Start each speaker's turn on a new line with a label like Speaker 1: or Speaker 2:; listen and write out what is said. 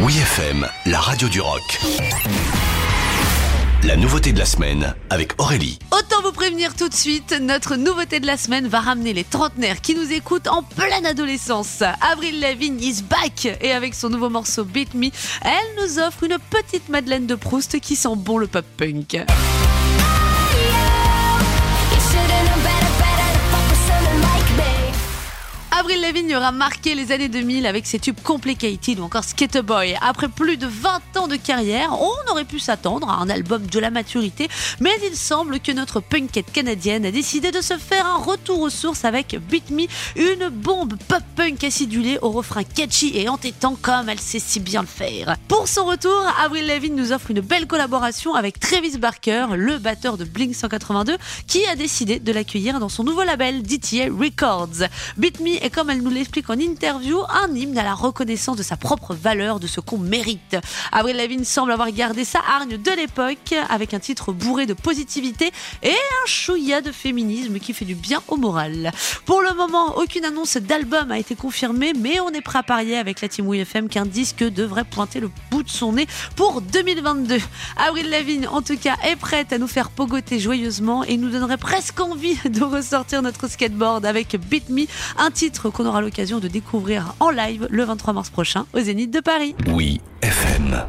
Speaker 1: Oui FM, la radio du rock. La nouveauté de la semaine avec Aurélie.
Speaker 2: Autant vous prévenir tout de suite, notre nouveauté de la semaine va ramener les trentenaires qui nous écoutent en pleine adolescence. Avril Lavigne is back et avec son nouveau morceau Beat Me, elle nous offre une petite Madeleine de Proust qui sent bon le pop punk. Avril Lavigne aura marqué les années 2000 avec ses tubes Complicated ou encore Skater Boy. Après plus de 20 ans de carrière, on aurait pu s'attendre à un album de la maturité, mais il semble que notre punkette canadienne a décidé de se faire un retour aux sources avec Beat Me, une bombe pop-punk acidulée au refrain catchy et entêtant comme elle sait si bien le faire. Pour son retour, Avril Lavigne nous offre une belle collaboration avec Travis Barker, le batteur de Blink 182, qui a décidé de l'accueillir dans son nouveau label DTA Records. Beat Me et comme elle nous l'explique en interview, un hymne à la reconnaissance de sa propre valeur, de ce qu'on mérite. Avril Lavigne semble avoir gardé sa hargne de l'époque avec un titre bourré de positivité et un chouïa de féminisme qui fait du bien au moral. Pour le moment, aucune annonce d'album a été confirmée, mais on est prêt à parier avec la Team FM qu'un disque devrait pointer le bout de son nez pour 2022. Avril Lavigne, en tout cas, est prête à nous faire pogoter joyeusement et nous donnerait presque envie de ressortir notre skateboard avec Beat Me, un titre qu'on aura l'occasion de découvrir en live le 23 mars prochain au Zénith de Paris.
Speaker 1: Oui FM.